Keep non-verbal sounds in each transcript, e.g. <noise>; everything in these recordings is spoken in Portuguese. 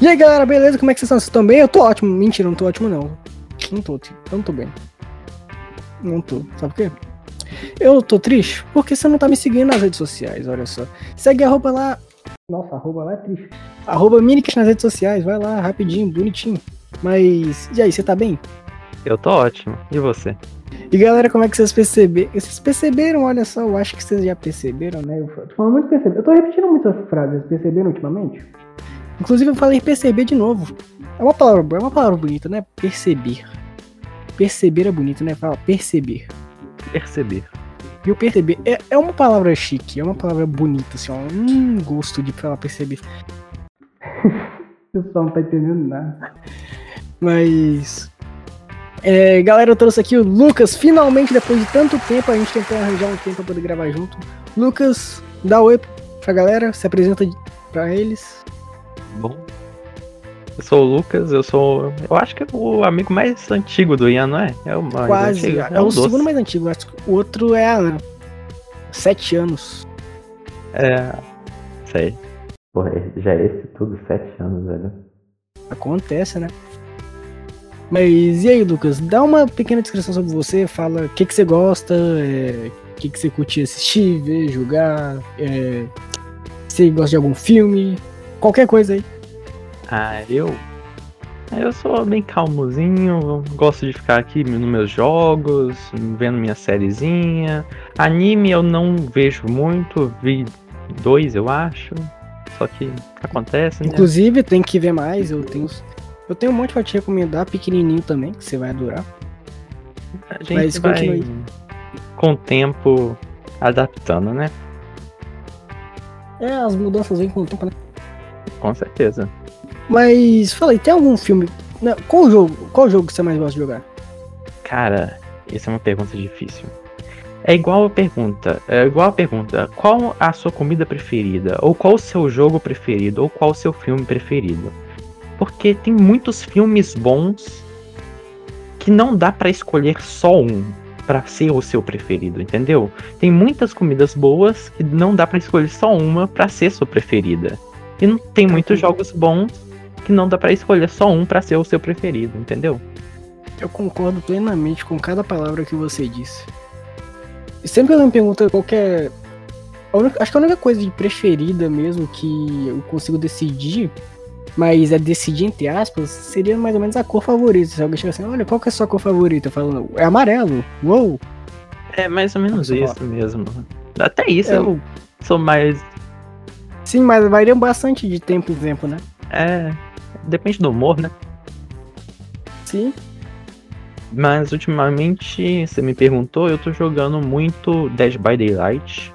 E aí galera, beleza? Como é que vocês estão? Vocês estão bem? Eu tô ótimo. Mentira, não tô ótimo não. Não tô, eu não tô bem. Não tô. Sabe por quê? Eu tô triste porque você não tá me seguindo nas redes sociais, olha só. Segue a roupa lá. Nossa, arroba lá é triste. Arroba Minicast nas redes sociais, vai lá, rapidinho, bonitinho. Mas, e aí, você tá bem? Eu tô ótimo. E você? E galera, como é que vocês perceberam? Vocês perceberam, olha só, eu acho que vocês já perceberam, né? Eu tô falando muito perceber. Eu tô repetindo muitas frases, perceberam ultimamente? Inclusive eu falei perceber de novo. É uma palavra, é uma palavra bonita, né? Perceber. Perceber é bonito, né? Fala perceber. Perceber. E o perceber é, é uma palavra chique, é uma palavra bonita, assim, ó. Um gosto de falar perceber. <laughs> o pessoal não tá entendendo nada. Mas. É, galera, eu trouxe aqui o Lucas. Finalmente, depois de tanto tempo, a gente tentou arranjar um tempo pra poder gravar junto. Lucas, dá oi pra galera, se apresenta pra eles. Bom, eu sou o Lucas, eu sou. Eu acho que é o amigo mais antigo do Ian, não é? É o mais Quase. antigo. É, o segundo mais antigo. Acho que o outro é a Ana. Sete anos. É. Sei. Porra, já é esse tudo, sete anos, velho. Acontece, né? Mas e aí, Lucas? Dá uma pequena descrição sobre você. Fala o que, que você gosta, é, o que, que você curte assistir, ver, jogar. É, se gosta de algum filme, qualquer coisa aí. Ah, eu. Eu sou bem calmozinho, gosto de ficar aqui nos meus jogos, vendo minha sériezinha. Anime eu não vejo muito, vi dois eu acho. Só que acontece, né? Inclusive, tem que ver mais. Eu tenho, eu tenho um monte pra te recomendar, pequenininho também, que você vai adorar. A gente Mas vai continue. com o tempo adaptando, né? É, as mudanças vêm com o tempo, né? Com certeza. Mas, fala aí, tem algum filme. Não, qual jogo? Qual jogo que você mais gosta de jogar? Cara, essa é uma pergunta difícil. É igual a pergunta, é igual a pergunta, qual a sua comida preferida? Ou qual o seu jogo preferido? Ou qual o seu filme preferido? Porque tem muitos filmes bons que não dá pra escolher só um pra ser o seu preferido, entendeu? Tem muitas comidas boas que não dá pra escolher só uma pra ser sua preferida. E não tem muitos jogos bons que não dá pra escolher só um pra ser o seu preferido, entendeu? Eu concordo plenamente com cada palavra que você disse. E sempre que alguém me pergunta qual que é. única- acho que a única coisa de preferida mesmo que eu consigo decidir, mas é decidir entre aspas, seria mais ou menos a cor favorita. Se alguém chegar assim, olha, qual que é a sua cor favorita? Eu falo, é amarelo. Uou! É mais ou menos Nossa, isso mesmo. Até isso É. eu sou mais. Sim, mas varia bastante de tempo em tempo, né? É. Depende do humor, né? Sim. Mas ultimamente, você me perguntou, eu tô jogando muito Dead by Daylight.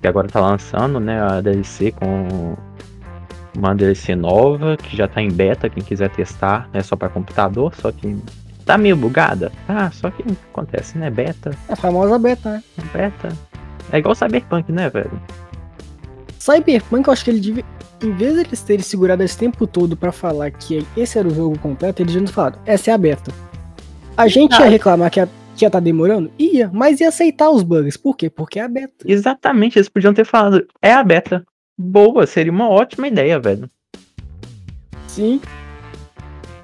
Que agora tá lançando, né? A DLC com uma DLC nova, que já tá em beta, quem quiser testar, é só pra computador, só que tá meio bugada. Ah, só que acontece, né? Beta, É a famosa beta, né? beta. É igual Cyberpunk, né, velho? Cyberpunk, eu acho que ele devia. Em vez de eles terem segurado esse tempo todo pra falar que esse era o jogo completo, eles deviam ter falado, essa é a beta. A gente ia Ah. reclamar que ia, que ia tá demorando? Ia, mas ia aceitar os bugs. Por quê? Porque é a beta. Exatamente, eles podiam ter falado, é a beta. Boa, seria uma ótima ideia, velho. Sim.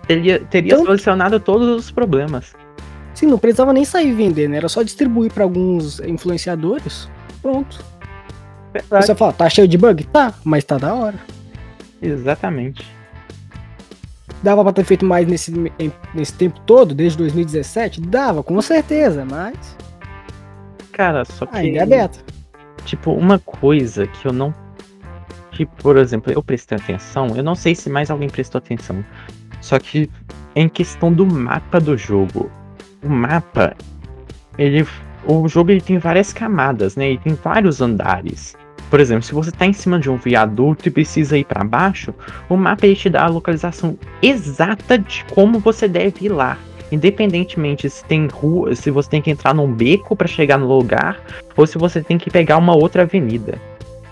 Teria, teria Então- solucionado todos os problemas. Sim, não precisava nem sair vendendo, era só distribuir pra alguns influenciadores. Pronto. Verdade. Você fala, tá cheio de bug? Tá, mas tá da hora. Exatamente. Dava pra ter feito mais nesse, nesse tempo todo, desde 2017? Dava, com certeza, mas Cara, só que. ainda é beta. Tipo, uma coisa que eu não. Que, por exemplo, eu prestei atenção, eu não sei se mais alguém prestou atenção. Só que em questão do mapa do jogo. O mapa, ele. O jogo ele tem várias camadas, né? E tem vários andares. Por exemplo, se você tá em cima de um viaduto e precisa ir pra baixo, o mapa ele te dá a localização exata de como você deve ir lá. Independentemente se tem rua, se você tem que entrar num beco pra chegar no lugar, ou se você tem que pegar uma outra avenida.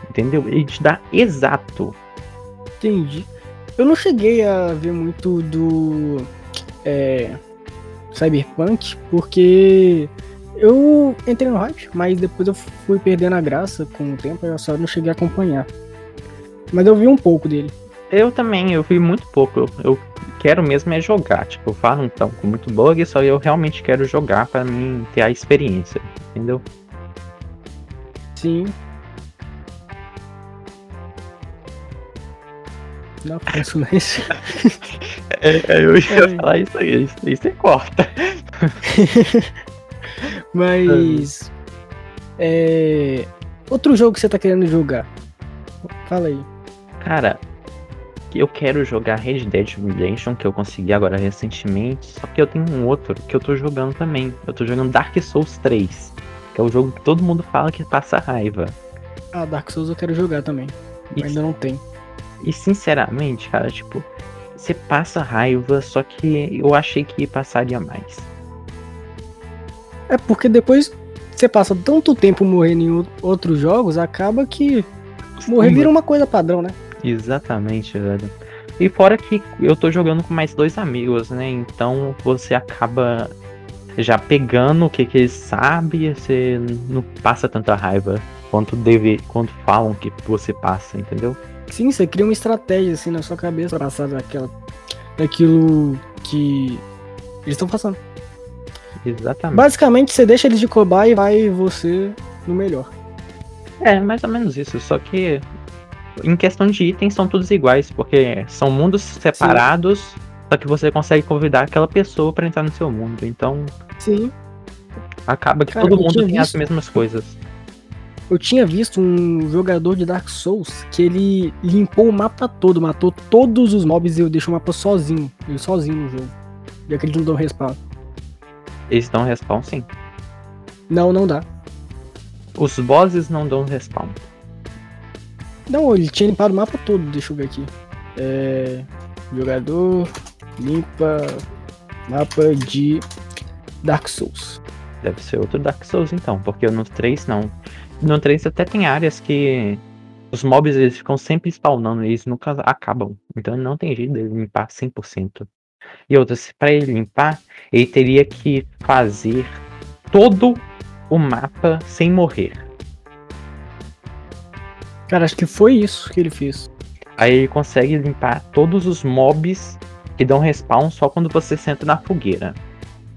Entendeu? Ele te dá exato. Entendi. Eu não cheguei a ver muito do é, Cyberpunk, porque eu entrei no hype, mas depois eu fui perdendo a graça com o tempo, eu só não cheguei a acompanhar. Mas eu vi um pouco dele. Eu também, eu vi muito pouco. Eu, eu quero mesmo é jogar. Tipo, falam então com muito bug, só eu realmente quero jogar para mim ter a experiência, entendeu? Sim. Não penso nisso. é, é, eu ia é. falar isso aí, isso aí você corta. <laughs> Mas. É, outro jogo que você tá querendo jogar? Fala aí. Cara, eu quero jogar Red Dead Redemption, que eu consegui agora recentemente, só que eu tenho um outro que eu tô jogando também. Eu tô jogando Dark Souls 3, que é o jogo que todo mundo fala que passa raiva. Ah, Dark Souls eu quero jogar também. E, ainda não tem. E sinceramente, cara, tipo, você passa raiva, só que eu achei que passaria mais. É porque depois você passa tanto tempo morrendo em outros jogos, acaba que morrer vira uma coisa padrão, né? Exatamente, velho. E fora que eu tô jogando com mais dois amigos, né? Então você acaba já pegando o que, que eles sabem, você não passa tanta raiva quanto deve, quanto falam que você passa, entendeu? Sim, você cria uma estratégia assim na sua cabeça pra passar daquela, daquilo que eles estão passando. Exatamente. Basicamente, você deixa eles de cobaia e vai você no melhor. É, mais ou menos isso. Só que em questão de itens são todos iguais, porque são mundos separados, Sim. só que você consegue convidar aquela pessoa para entrar no seu mundo. Então. Sim. Acaba que Cara, todo mundo tem visto... as mesmas coisas. Eu tinha visto um jogador de Dark Souls que ele limpou o mapa todo, matou todos os mobs e deixou o mapa sozinho. Ele sozinho no jogo. E aquele não dão respawn. Eles dão respawn sim. Não, não dá. Os bosses não dão respawn. Não, ele tinha limpado o mapa todo, deixa eu ver aqui. É, jogador limpa mapa de Dark Souls. Deve ser outro Dark Souls então, porque no 3 não. No 3 até tem áreas que os mobs eles ficam sempre spawnando e eles nunca acabam. Então não tem jeito dele limpar 100%. E outras, para ele limpar, ele teria que fazer todo o mapa sem morrer. Cara, acho que foi isso que ele fez. Aí ele consegue limpar todos os mobs que dão respawn só quando você senta na fogueira.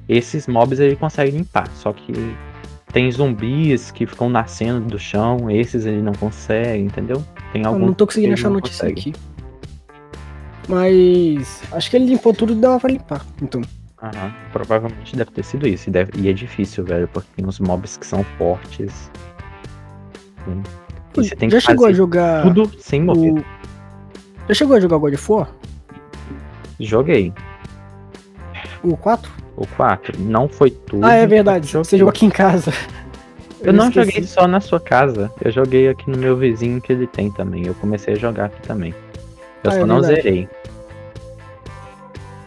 Esses mobs ele consegue limpar, só que tem zumbis que ficam nascendo do chão, esses ele não consegue, entendeu? Tem alguns. Eu não tô conseguindo achar notícia consegue. aqui. Mas acho que ele limpou tudo e dava pra limpar, então. Aham, provavelmente deve ter sido isso. E, deve... e é difícil, velho, porque tem uns mobs que são fortes. Você tem Já que chegou a jogar. Tudo sem morrer. O... Já chegou a jogar God of War? Joguei. O 4? O 4. Não foi tudo. Ah, é verdade. Você jogou aqui em casa. Eu, eu não esqueci. joguei só na sua casa. Eu joguei aqui no meu vizinho que ele tem também. Eu comecei a jogar aqui também. Eu ah, só é não zerei.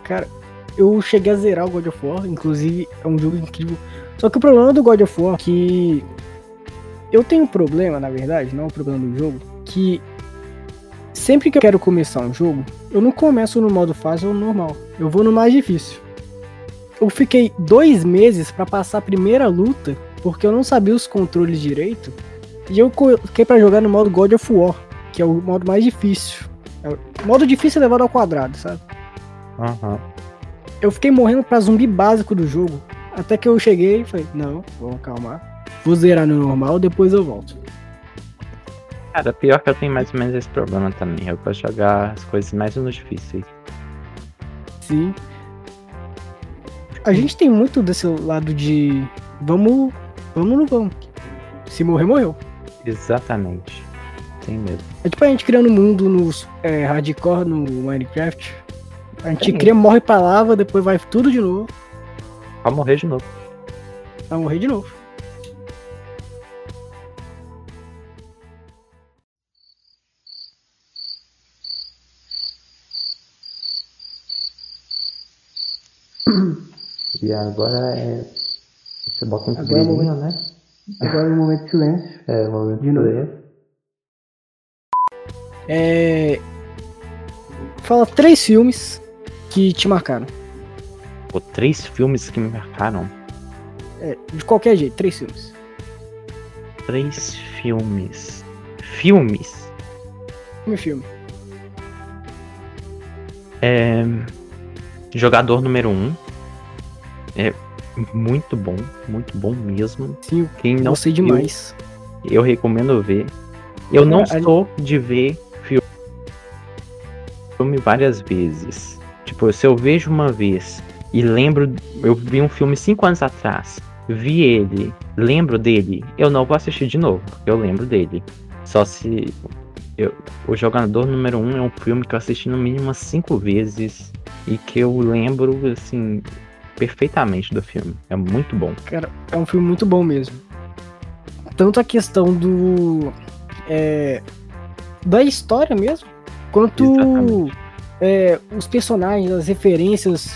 Cara, eu cheguei a zerar o God of War. Inclusive, é um jogo incrível. Só que o problema do God of War é que eu tenho um problema, na verdade, não é um problema do jogo, que sempre que eu quero começar um jogo, eu não começo no modo fácil ou normal. Eu vou no mais difícil. Eu fiquei dois meses para passar a primeira luta, porque eu não sabia os controles direito. E eu coloquei para jogar no modo God of War, que é o modo mais difícil. É o modo difícil é levado ao quadrado, sabe? Uhum. Eu fiquei morrendo pra zumbi básico do jogo. Até que eu cheguei e falei, não, vamos calmar. Vou zerar no normal, depois eu volto. Cara, pior que eu tenho mais ou menos esse problema também. Eu de jogar as coisas mais ou menos difíceis. Sim. A gente tem muito desse lado de vamos, vamos no vamos. Se morrer, morreu. Exatamente. Tem mesmo. É tipo a gente criando um mundo no é, hardcore no Minecraft. A gente Tem cria, morre pra lava, depois vai tudo de novo. Pra morrer de novo. Pra morrer de novo. E agora é. Você bota um agora é momento, né? Agora é o momento de silêncio. É, o momento de silêncio. É. Fala três filmes que te marcaram. Pô, três filmes que me marcaram? É, de qualquer jeito, três filmes. Três filmes. Filmes? Filme, filme. É, jogador número 1. Um. É muito bom, muito bom mesmo. Sim, Quem não sei demais. Eu recomendo ver. Eu não a... sou de ver várias vezes. Tipo, se eu vejo uma vez e lembro, eu vi um filme cinco anos atrás, vi ele, lembro dele, eu não vou assistir de novo, eu lembro dele. Só se eu, o Jogador Número 1 um é um filme que eu assisti no mínimo umas cinco vezes e que eu lembro, assim, perfeitamente do filme. É muito bom. Cara, é um filme muito bom mesmo. Tanto a questão do. É, da história mesmo, quanto é, os personagens, as referências,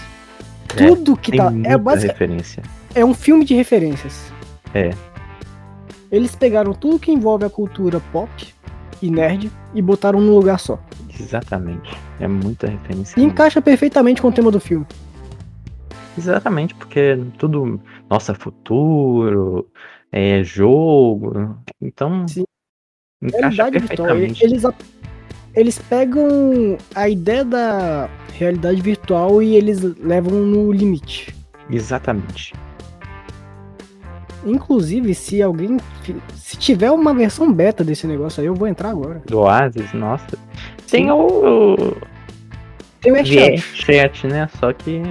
é, tudo que tá. é basicamente. Referência. É um filme de referências. É. Eles pegaram tudo que envolve a cultura pop e nerd e botaram num lugar só. Exatamente. É muita referência. E encaixa perfeitamente com o tema do filme. Exatamente, porque tudo. Nossa, futuro, é jogo. Então. Sim. Encaixa realidade virtual. Eles, eles pegam a ideia da realidade virtual e eles levam no limite. Exatamente. Inclusive, se alguém. Se tiver uma versão beta desse negócio aí, eu vou entrar agora. Do Oasis, nossa. Tem o. Tem o chat. né? Só que.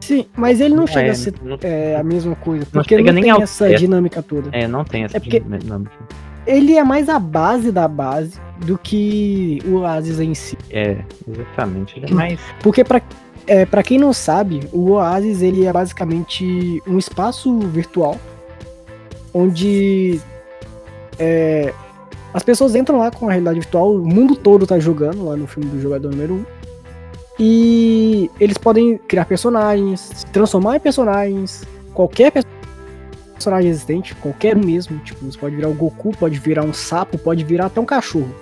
Sim, mas ele não, não chega é, a ser não... é, a mesma coisa. Porque não, não tem essa dinâmica toda. É, não tem essa é dinâmica. Ele é mais a base da base do que o Oasis em si. É, exatamente. Ele é mais. Porque para é, pra quem não sabe, o Oasis ele é basicamente um espaço virtual onde é, as pessoas entram lá com a realidade virtual, o mundo todo tá jogando lá no filme do jogador número 1. E eles podem criar personagens, se transformar em personagens, qualquer personagem existente, qualquer um mesmo. Tipo, você pode virar o Goku, pode virar um sapo, pode virar até um cachorro.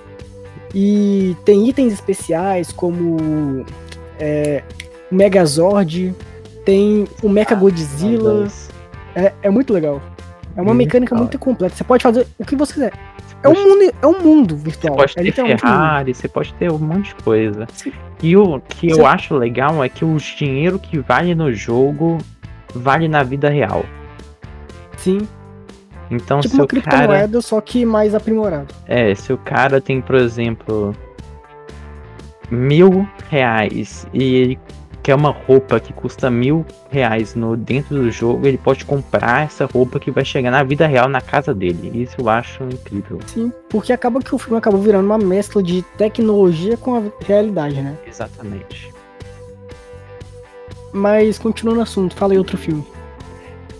E tem itens especiais como é, o Megazord, tem o Mecha Godzilla. É, é muito legal. É uma mecânica muito completa. Você pode fazer o que você quiser. é um, mundo, é um mundo virtual. Você pode é ter Ferrari, você pode ter um monte de coisa. Sim. E o que eu acho legal é que o dinheiro que vale no jogo vale na vida real. Sim. Então, tipo se uma criptomoeda, cara... só que mais aprimorado. É, se o cara tem, por exemplo, mil reais e ele quer uma roupa que custa mil reais no, dentro do jogo, ele pode comprar essa roupa que vai chegar na vida real na casa dele. Isso eu acho incrível. Sim, porque acaba que o filme acabou virando uma mescla de tecnologia com a realidade, né? Exatamente. Mas continuando no assunto, fala aí outro filme.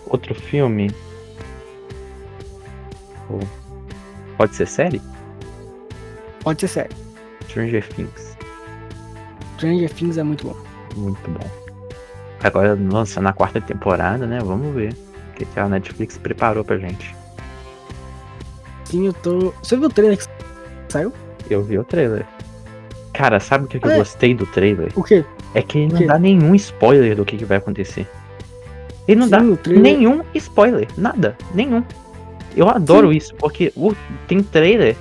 Outro filme? Pode ser série? Pode ser série. Stranger Things. Stranger Things é muito bom. Muito bom. Agora lançando a quarta temporada, né? Vamos ver o que, que a Netflix preparou pra gente. Sim, eu tô. Você viu o trailer que saiu? Eu vi o trailer. Cara, sabe o que, que é. eu gostei do trailer? O quê? É que ele não dá nenhum spoiler do que, que vai acontecer. Ele não Sim, dá trailer... nenhum spoiler. Nada. Nenhum. Eu adoro Sim. isso, porque o, tem trailer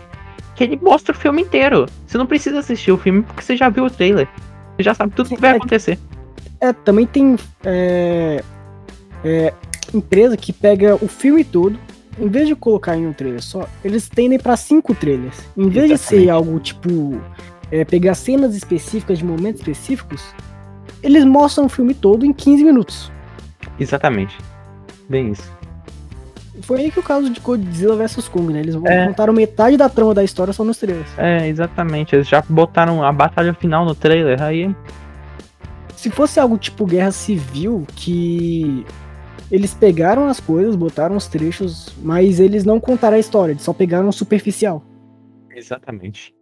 que ele mostra o filme inteiro. Você não precisa assistir o filme porque você já viu o trailer. Você já sabe tudo o que vai é, acontecer. É, também tem é, é, empresa que pega o filme todo, em vez de colocar em um trailer só, eles tendem para cinco trailers. Em vez Exatamente. de ser algo tipo é, pegar cenas específicas de momentos específicos, eles mostram o filme todo em 15 minutos. Exatamente. Bem isso. Foi aí que o caso de Godzilla vs Kong, né? Eles é. contaram metade da trama da história só nos trailers. É, exatamente. Eles já botaram a batalha final no trailer, aí. Se fosse algo tipo Guerra Civil, que eles pegaram as coisas, botaram os trechos, mas eles não contaram a história, eles só pegaram o superficial. Exatamente.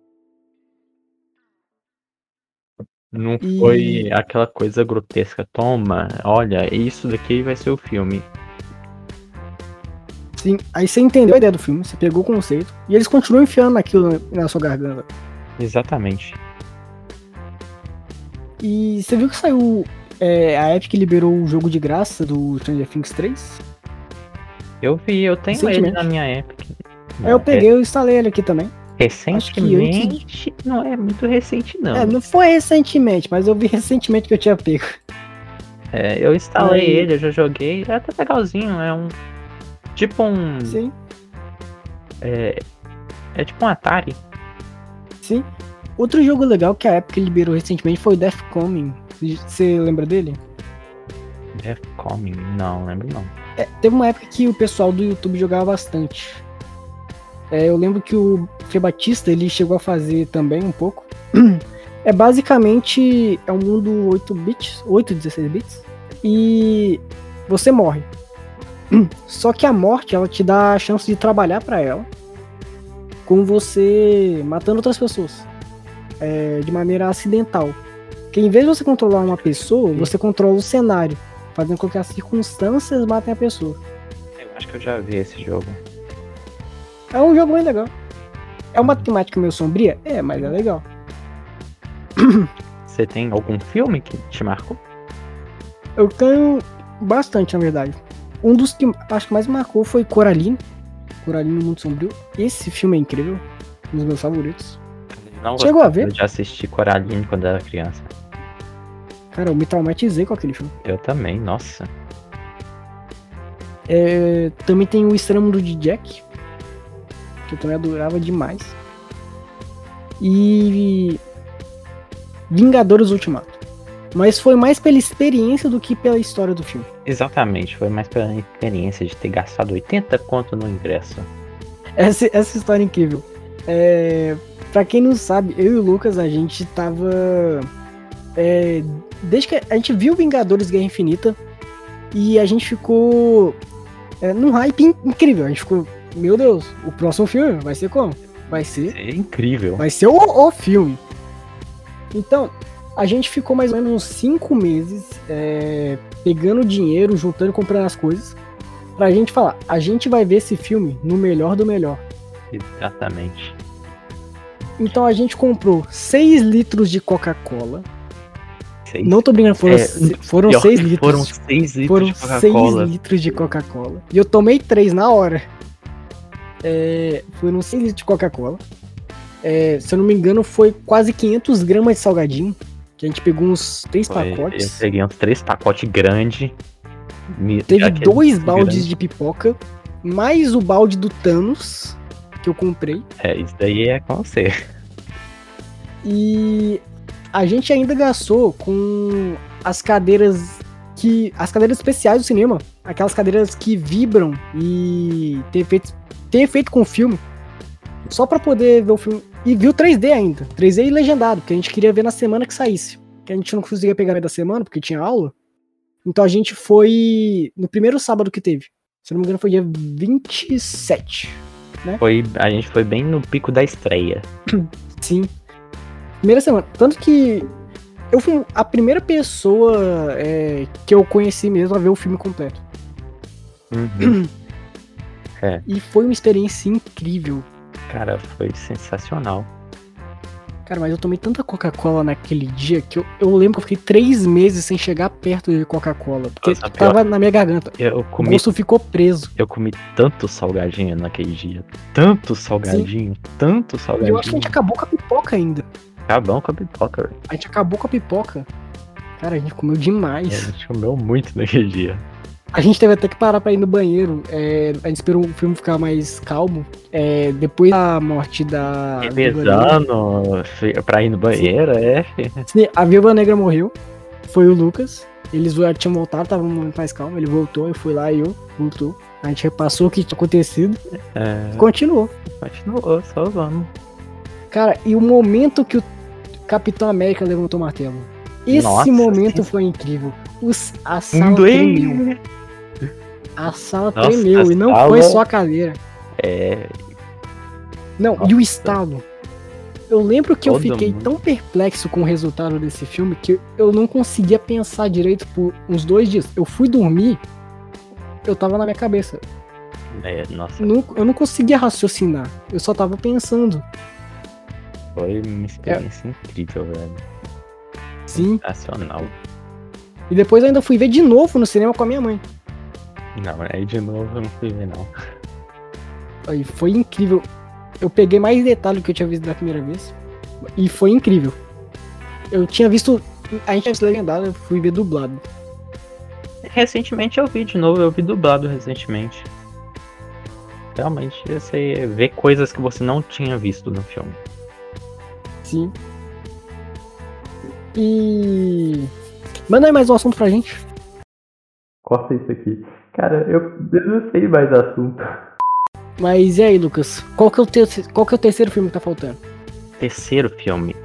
Não e... foi aquela coisa grotesca. Toma, olha, isso daqui vai ser o filme. Sim, aí você entendeu a ideia do filme, você pegou o conceito, e eles continuam enfiando aquilo na sua garganta. Exatamente. E você viu que saiu. É, a Epic liberou o jogo de graça do Stranger Things 3? Eu vi, eu tenho ele na minha Epic. É, eu peguei, eu instalei ele aqui também. Recentemente, não é muito recente, não. É, não foi recentemente, mas eu vi recentemente que eu tinha pego. É, eu instalei Aí- ele, eu já joguei, é até legalzinho, é um. Tipo um. Sim, É, é tipo um Atari. sim. Outro jogo legal que a Epic liberou recentemente foi o Death Coming. Você lembra dele? Death Coming? Não, lembro não. É, teve uma época que o pessoal do YouTube jogava bastante. É, eu lembro que o Fê Batista ele chegou a fazer também um pouco. <clears throat> É basicamente é um mundo 8 bits, 8 16 bits e você morre. Só que a morte ela te dá a chance de trabalhar pra ela com você matando outras pessoas é, de maneira acidental. Porque em vez de você controlar uma pessoa, você controla o cenário, fazendo com que as circunstâncias matem a pessoa. Eu acho que eu já vi esse jogo. É um jogo bem legal. É uma temática meio sombria? É, mas é legal. Você tem algum filme que te marcou? Eu tenho bastante, na verdade. Um dos que acho que mais marcou foi Coraline. Coraline no Mundo Sombrio. Esse filme é incrível. Um dos meus favoritos. Não Chegou a ver? de assistir Coraline quando era criança. Cara, eu me traumatizei com aquele filme. Eu também, nossa. É, também tem o Estranho Mundo de Jack. Que eu também adorava demais. E. Vingadores Ultimato. Mas foi mais pela experiência do que pela história do filme. Exatamente, foi mais pela experiência de ter gastado 80 conto no ingresso. Essa, essa história é incrível. É, pra quem não sabe, eu e o Lucas, a gente tava. é, desde que a gente viu Vingadores Guerra Infinita e a gente ficou é, num hype in- incrível. A gente ficou, meu Deus, o próximo filme vai ser como? Vai ser. É incrível. Vai ser o, o filme. Então, a gente ficou mais ou menos uns cinco meses é, pegando dinheiro, juntando e comprando as coisas. Pra gente falar, a gente vai ver esse filme no melhor do melhor. Exatamente. Então a gente comprou 6 litros de Coca-Cola. Não tô brincando, foram, É, foram Pior 6 que litros. Foram 6 litros Foram de 6 Coca-Cola. litros de Coca-Cola. E eu tomei 3 na hora. É, foram 6 litros de Coca-Cola. É, se eu não me engano, foi quase 500 gramas de salgadinho. Que a gente pegou uns 3 Foi- Eu pacotes. peguei uns três pacotes grandes. Teve dois baldes grandes. de pipoca. Mais o balde do Thanos. Que eu comprei. É, isso daí é com você. E a gente ainda gastou com as cadeiras que. As cadeiras especiais do cinema. Aquelas cadeiras que vibram e ter feito, ter feito com o filme. Só pra poder ver o filme. E viu 3D ainda. 3D e legendado, porque a gente queria ver na semana que saísse. Que a gente não conseguia pegar meio da semana, porque tinha aula. Então a gente foi no primeiro sábado que teve. Se eu não me engano, foi dia 27. Foi, a gente foi bem no pico da estreia. <clears throat> Sim. Primeira semana. Tanto que eu fui a primeira pessoa é, que eu conheci mesmo a ver o filme completo. Uhum. <clears throat> E foi uma experiência incrível. Cara, foi sensacional. Cara, mas eu tomei tanta Coca-Cola naquele dia que eu, eu lembro que eu fiquei três meses sem chegar perto de Coca-Cola. Porque Nossa, tava na minha garganta. Eu O comi, gosto ficou preso. eu comi tanto salgadinho naquele dia. Tanto salgadinho, tanto E eu acho que a salgadinho. gente acabou com a pipoca ainda. Acabou com a pipoca, velho. A gente acabou com a pipoca. Cara, a gente comeu E A demais. gente comeu muito naquele dia. A gente teve até que parar pra ir no banheiro. é, a gente esperou o filme ficar mais calmo. É, depois da morte da. Revezando pra ir no banheiro, é. fi. <laughs> Sim, A Viúva Negra morreu. Foi o Lucas. Eles tinham voltado, tava um momento mais calmo. Ele voltou, eu fui lá e eu voltou. A gente repassou o que tinha acontecido. É, Continuou. continuou, só vamos. Cara, e o momento que o Capitão América levantou o martelo. Esse Nossa, momento sim. foi incrível. Os, a sala Um. A sala Nossa, tremeu. a E não sala- foi só a cadeira. É, Não, e o Nossa. estalo. Eu lembro que eu Todo fiquei mundo. tão perplexo com o resultado desse filme que eu não conseguia pensar direito por uns dois dias. Eu fui dormir, eu tava na minha cabeça. é, nossa, Não- eu não conseguia raciocinar. Eu só tava pensando. foi uma experiência incrível, velho. Sim. Sensacional. E depois eu ainda fui ver de novo no cinema com a minha mãe. Não, aí de novo eu não fui ver, não. Aí foi incrível. Eu peguei mais detalhe do que eu tinha visto da primeira vez. E foi incrível. Eu tinha visto. A gente tinha visto legendado, eu fui ver dublado. Recentemente eu vi de novo, eu vi dublado recentemente. Realmente, você vê coisas que você não tinha visto no filme. Sim. E. Manda aí mais um assunto pra gente. Corta isso aqui. Cara, eu, eu não sei mais assunto. Mas e aí, Lucas? Qual que, é o te... Qual que é o terceiro filme que tá faltando? Terceiro filme.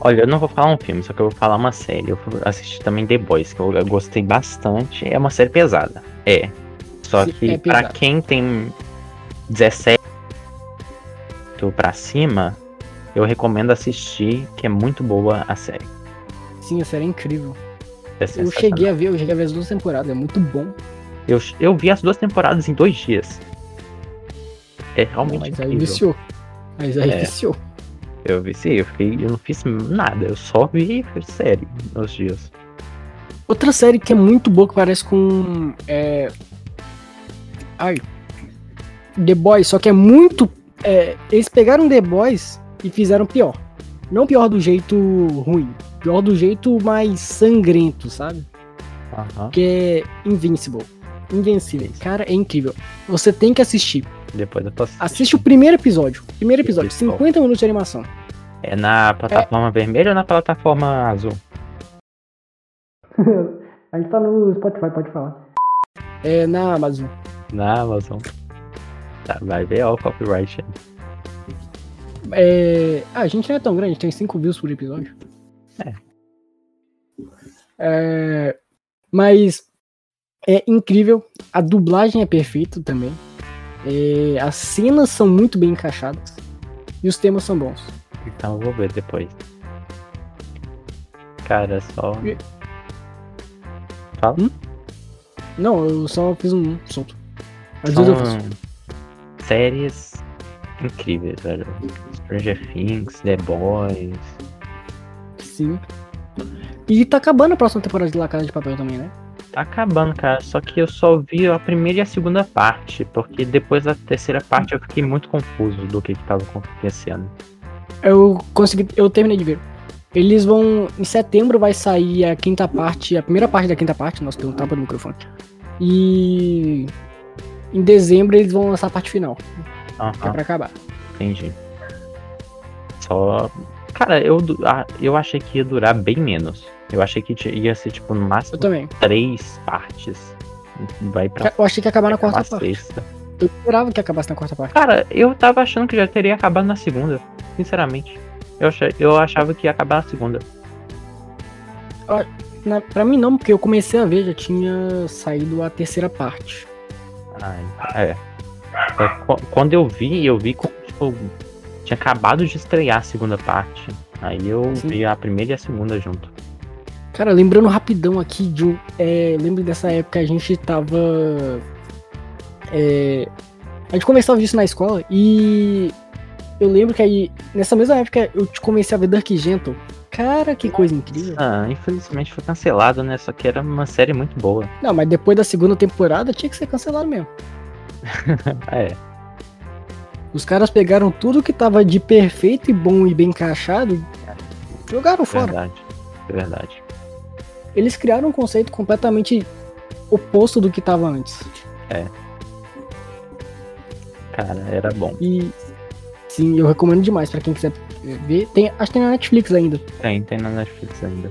Olha, eu não vou falar um filme, só que eu vou falar uma série. Eu assisti também The Boys, que eu gostei bastante. É uma série pesada. É. Só Sim, que é para quem tem 17 pra cima, eu recomendo assistir, que é muito boa a série. Sim, a série é incrível. É eu cheguei a ver, eu cheguei a ver as duas temporadas, é muito bom. Eu, eu vi as duas temporadas em dois dias. É realmente. Mas incrível. aí viciou. Mas aí é. viciou. Eu viciei, eu fiquei. Eu não fiz nada, eu só vi série nos dias. Outra série que é muito boa que parece com. É... Ai. The Boys, só que é muito. É... Eles pegaram The Boys e fizeram pior. Não pior do jeito ruim, pior do jeito mais sangrento, sabe? Uhum. Que é Invincible. Invencível. Cara, é incrível. Você tem que assistir. Depois eu posso Assiste o primeiro episódio. Primeiro episódio, 50 minutos de animação. É na plataforma é... vermelha ou na plataforma azul? <laughs> a gente tá no Spotify, pode falar. É na Amazon. Na Amazon. Tá, vai ver ó, o copyright. É... Ah, a gente não é tão grande, tem 5 views por episódio. É. é. Mas é incrível. A dublagem é perfeita também. É, as cenas são muito bem encaixadas. E os temas são bons. Então eu vou ver depois. Cara, só. E... Fala? Hum? Não, eu só fiz um solto. Às vezes eu faço. Séries incríveis, velho. Stranger Things, The Boys. Sim. E tá acabando a próxima temporada de La Casa de Papel também, né? Tá acabando, cara. Só que eu só vi a primeira e a segunda parte. Porque depois da terceira parte eu fiquei muito confuso do que, que tava acontecendo. Eu consegui. Eu terminei de ver. Eles vão. Em setembro vai sair a quinta parte, a primeira parte da quinta parte. Nossa, deu um tapa no microfone. E. Em dezembro eles vão lançar a parte final. Uhum. Que é pra acabar. Entendi. Só. Cara, eu, eu achei que ia durar bem menos. Eu achei que ia ser, tipo, no máximo três partes. Vai pra. Eu achei que ia acabar na quarta parte. Sexta. Eu esperava que acabasse na quarta parte. Cara, eu tava achando que já teria acabado na segunda. Sinceramente. Eu, achei, eu achava que ia acabar na segunda. Na, pra mim não, porque eu comecei a ver, já tinha saído a terceira parte. Ah, é. Quando eu vi, eu vi como, tipo, tinha acabado de estrear a segunda parte. Aí eu Sim. vi a primeira e a segunda junto. Cara, lembrando rapidão aqui de um. É, lembro dessa época a gente tava. É, a gente começava isso na escola e eu lembro que aí, nessa mesma época, eu comecei a ver Dark Gentle. Cara, que coisa incrível. Ah, infelizmente foi cancelado, né? Só que era uma série muito boa. Não, mas depois da segunda temporada tinha que ser cancelado mesmo. <laughs> é. Os caras pegaram tudo que tava de perfeito e bom e bem encaixado e jogaram fora. Verdade, é verdade eles criaram um conceito completamente oposto do que tava antes. É. Cara, era bom. E sim, eu recomendo demais para quem quiser ver. Tem, acho que tem na Netflix ainda. Tem, tem na Netflix ainda.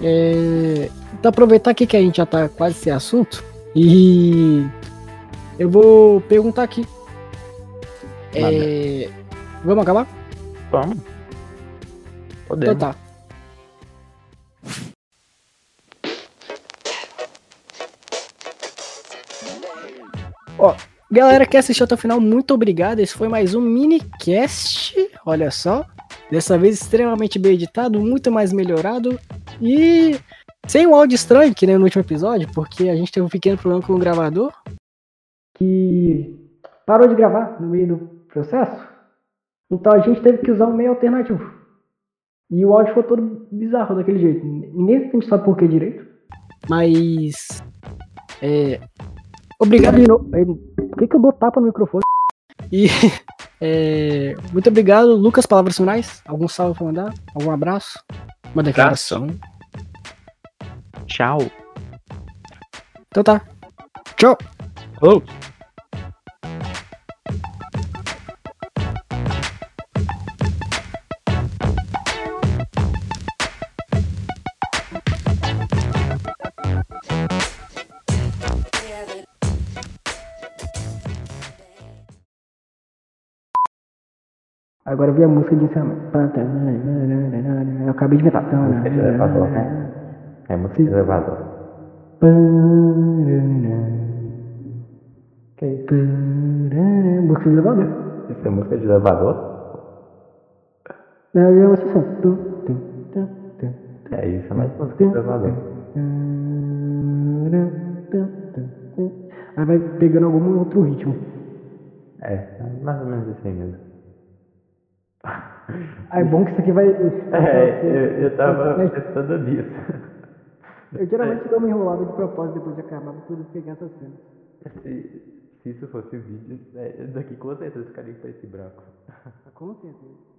É, então aproveitar aqui que a gente já tá quase sem assunto e eu vou perguntar aqui. É, vamos acabar? Vamos. Podemos. Então tá. Ó, galera que assistiu até o final, muito obrigado. Esse foi mais um mini cast. Olha só. Dessa vez extremamente bem editado, muito mais melhorado. E sem um áudio estranho, que nem no último episódio, porque a gente teve um pequeno problema com o gravador. Que parou de gravar no meio do processo. Então a gente teve que usar um meio alternativo. E o áudio ficou todo bizarro daquele jeito. Ninguém sabe por que direito. Mas. É, Obrigado de novo. Por que, que eu dou tapa no microfone? E <laughs> É, muito obrigado. Lucas, palavras finais? Algum salve pra mandar? Algum abraço? Uma declaração? Tchau. Então tá. Tchau. Falou. Agora eu vi a música de encerramento. Eu acabei de inventar. Música de elevador, né? É música de elevador. Que isso? Música de elevador. Isso é música de elevador? Não, é uma sessão. É isso, é mais música de elevador. Aí vai pegando algum outro ritmo. É, mais ou menos aí mesmo. Ah, é bom que isso aqui vai. É, eu, eu tava pensando nisso. Eu geralmente dou uma enrolada de propósito depois de acabar pra poder pegar essa cena. Se, se isso fosse o vídeo, é, daqui com certeza ficaria com esse branco. Com certeza.